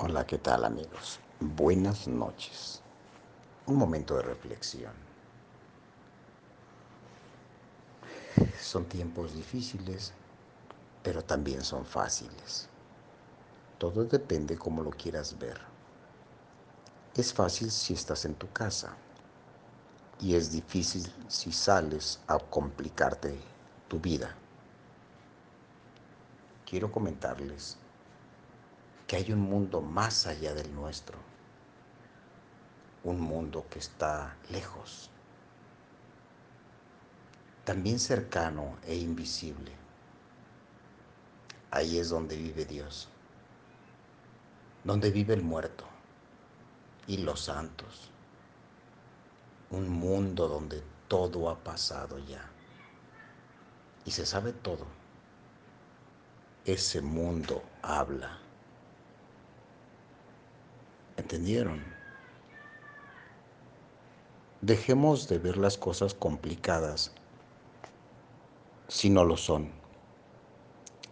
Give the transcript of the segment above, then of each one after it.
Hola, ¿qué tal amigos? Buenas noches. Un momento de reflexión. Son tiempos difíciles, pero también son fáciles. Todo depende cómo lo quieras ver. Es fácil si estás en tu casa y es difícil si sales a complicarte tu vida. Quiero comentarles que hay un mundo más allá del nuestro, un mundo que está lejos, también cercano e invisible. Ahí es donde vive Dios, donde vive el muerto y los santos, un mundo donde todo ha pasado ya y se sabe todo. Ese mundo habla. ¿Entendieron? Dejemos de ver las cosas complicadas si no lo son.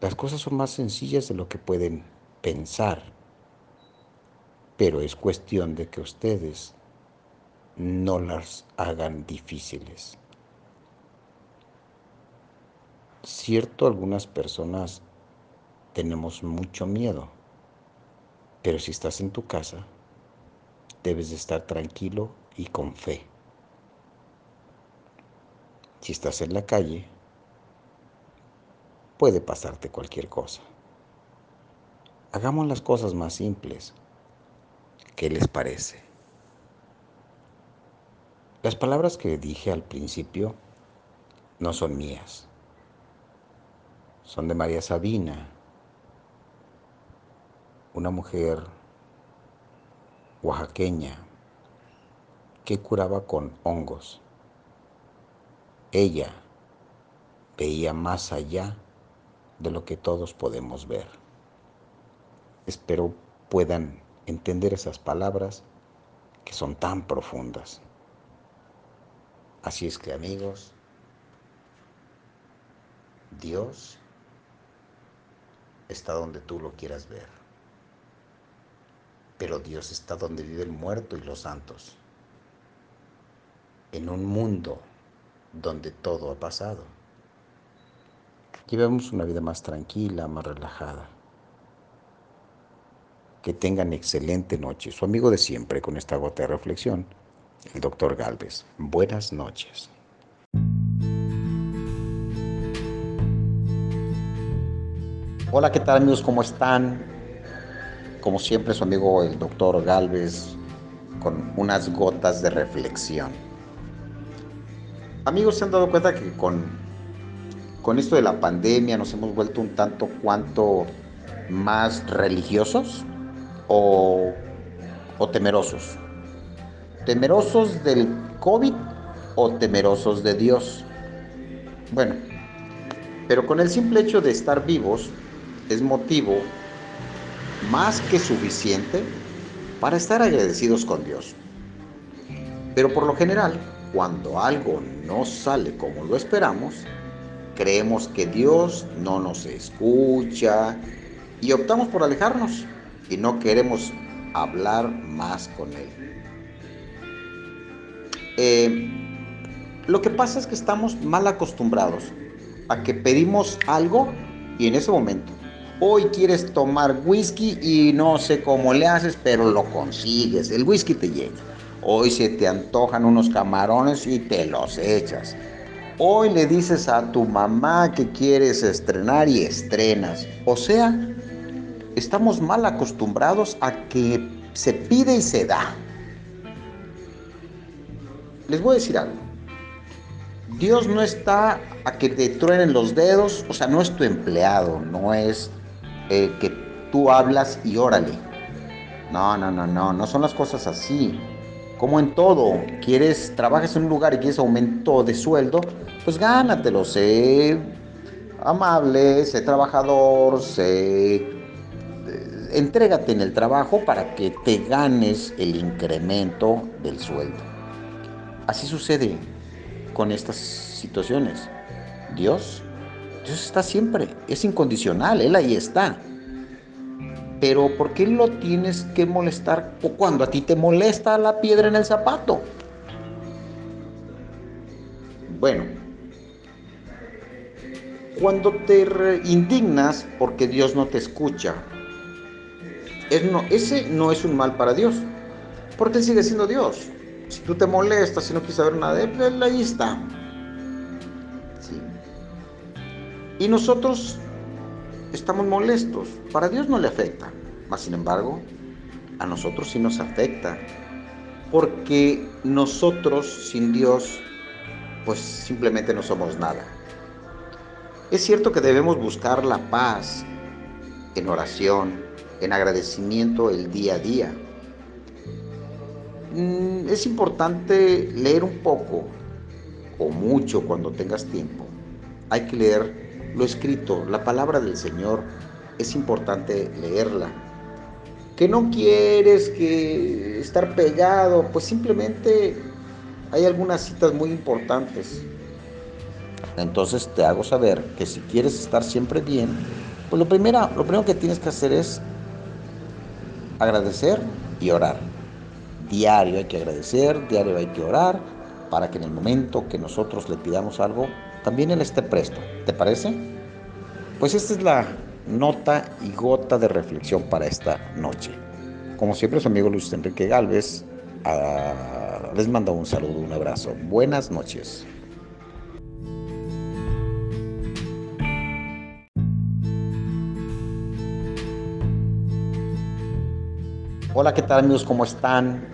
Las cosas son más sencillas de lo que pueden pensar, pero es cuestión de que ustedes no las hagan difíciles. Cierto, algunas personas tenemos mucho miedo pero si estás en tu casa, debes de estar tranquilo y con fe. Si estás en la calle, puede pasarte cualquier cosa. Hagamos las cosas más simples. ¿Qué les parece? Las palabras que dije al principio no son mías. Son de María Sabina, una mujer oaxaqueña que curaba con hongos. Ella veía más allá de lo que todos podemos ver. Espero puedan entender esas palabras que son tan profundas. Así es que amigos, Dios está donde tú lo quieras ver pero Dios está donde vive el muerto y los santos, en un mundo donde todo ha pasado. Llevemos una vida más tranquila, más relajada. Que tengan excelente noche. Su amigo de siempre con esta gota de reflexión, el doctor Galvez. Buenas noches. Hola, ¿qué tal amigos? ¿Cómo están? Como siempre su amigo el doctor Galvez con unas gotas de reflexión. Amigos, ¿se han dado cuenta que con, con esto de la pandemia nos hemos vuelto un tanto cuanto más religiosos o, o temerosos? ¿Temerosos del COVID o temerosos de Dios? Bueno, pero con el simple hecho de estar vivos es motivo más que suficiente para estar agradecidos con Dios. Pero por lo general, cuando algo no sale como lo esperamos, creemos que Dios no nos escucha y optamos por alejarnos y no queremos hablar más con Él. Eh, lo que pasa es que estamos mal acostumbrados a que pedimos algo y en ese momento Hoy quieres tomar whisky y no sé cómo le haces, pero lo consigues. El whisky te llega. Hoy se te antojan unos camarones y te los echas. Hoy le dices a tu mamá que quieres estrenar y estrenas. O sea, estamos mal acostumbrados a que se pide y se da. Les voy a decir algo. Dios no está a que te truenen los dedos, o sea, no es tu empleado, no es eh, que tú hablas y órale. No, no, no, no, no son las cosas así. Como en todo, quieres, trabajas en un lugar y quieres aumento de sueldo, pues gánatelo, sé amable, sé trabajador, sé... Eh, entrégate en el trabajo para que te ganes el incremento del sueldo. Así sucede con estas situaciones. Dios Dios está siempre, es incondicional, Él ahí está. Pero ¿por qué lo tienes que molestar cuando a ti te molesta la piedra en el zapato? Bueno, cuando te indignas porque Dios no te escucha, no, ese no es un mal para Dios, porque Él sigue siendo Dios. Si tú te molestas, si no quieres saber nada Él, ahí está. Y nosotros estamos molestos. Para Dios no le afecta. Mas, sin embargo, a nosotros sí nos afecta. Porque nosotros sin Dios, pues simplemente no somos nada. Es cierto que debemos buscar la paz en oración, en agradecimiento el día a día. Mm, es importante leer un poco o mucho cuando tengas tiempo. Hay que leer lo escrito, la palabra del Señor, es importante leerla. Que no quieres que estar pegado, pues simplemente hay algunas citas muy importantes. Entonces te hago saber que si quieres estar siempre bien, pues lo primero, lo primero que tienes que hacer es agradecer y orar. Diario hay que agradecer, diario hay que orar, para que en el momento que nosotros le pidamos algo, también Él esté presto. ¿Te parece? Pues esta es la nota y gota de reflexión para esta noche. Como siempre, su amigo Luis Enrique Galvez ah, les manda un saludo, un abrazo. Buenas noches. Hola, ¿qué tal amigos? ¿Cómo están?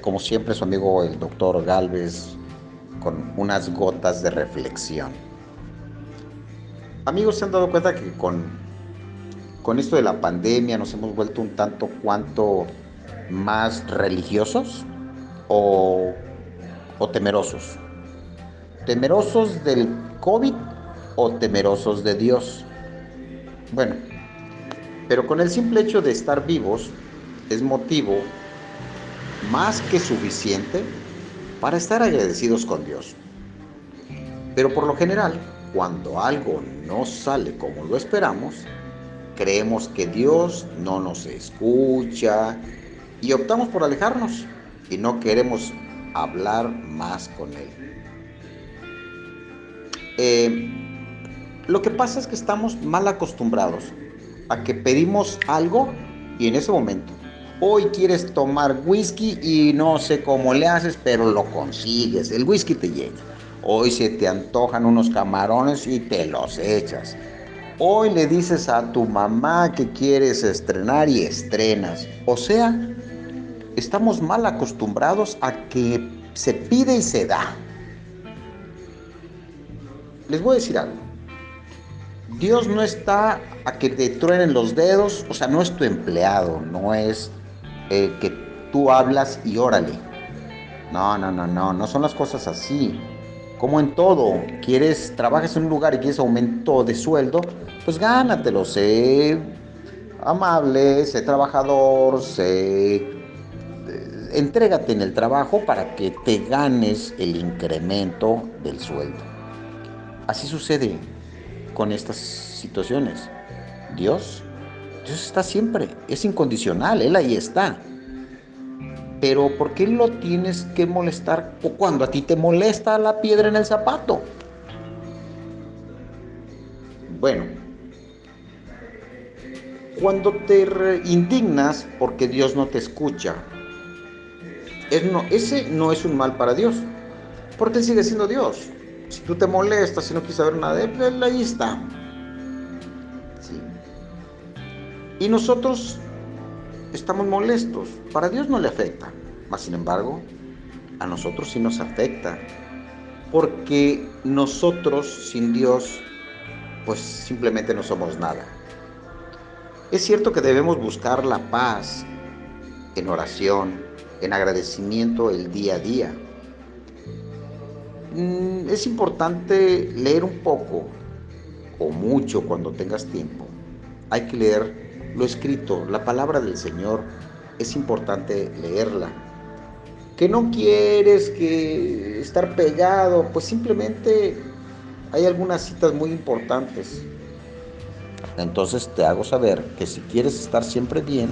Como siempre, su amigo el doctor Galvez con unas gotas de reflexión. Amigos, ¿se han dado cuenta que con, con esto de la pandemia nos hemos vuelto un tanto cuanto más religiosos o, o temerosos? ¿Temerosos del COVID o temerosos de Dios? Bueno, pero con el simple hecho de estar vivos es motivo más que suficiente para estar agradecidos con Dios. Pero por lo general, cuando algo no sale como lo esperamos, creemos que Dios no nos escucha y optamos por alejarnos y no queremos hablar más con Él. Eh, lo que pasa es que estamos mal acostumbrados a que pedimos algo y en ese momento Hoy quieres tomar whisky y no sé cómo le haces, pero lo consigues. El whisky te llega. Hoy se te antojan unos camarones y te los echas. Hoy le dices a tu mamá que quieres estrenar y estrenas. O sea, estamos mal acostumbrados a que se pide y se da. Les voy a decir algo. Dios no está a que te truenen los dedos, o sea, no es tu empleado, no es eh, que tú hablas y órale. No, no, no, no, no son las cosas así. Como en todo, quieres, trabajas en un lugar y quieres aumento de sueldo, pues gánatelo, sé amable, sé trabajador, sé eh, entrégate en el trabajo para que te ganes el incremento del sueldo. Así sucede con estas situaciones. Dios Dios está siempre, es incondicional, Él ahí está. Pero ¿por qué lo tienes que molestar cuando a ti te molesta la piedra en el zapato? Bueno, cuando te indignas porque Dios no te escucha, ese no es un mal para Dios, porque Él sigue siendo Dios. Si tú te molestas, si no quieres saber nada Él, Él ahí está. Y nosotros estamos molestos. Para Dios no le afecta. Mas, sin embargo, a nosotros sí nos afecta. Porque nosotros sin Dios, pues simplemente no somos nada. Es cierto que debemos buscar la paz en oración, en agradecimiento el día a día. Mm, es importante leer un poco o mucho cuando tengas tiempo. Hay que leer lo escrito, la palabra del Señor, es importante leerla. Que no quieres que estar pegado, pues simplemente hay algunas citas muy importantes. Entonces te hago saber que si quieres estar siempre bien,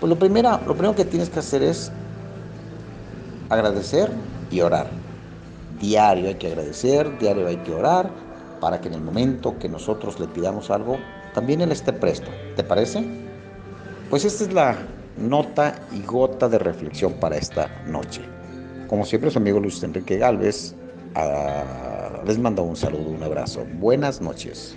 pues lo primero, lo primero que tienes que hacer es agradecer y orar. Diario hay que agradecer, diario hay que orar, para que en el momento que nosotros le pidamos algo, también Él esté presto. ¿Te parece? Pues esta es la nota y gota de reflexión para esta noche. Como siempre, su amigo Luis Enrique Galvez ah, les manda un saludo, un abrazo. Buenas noches.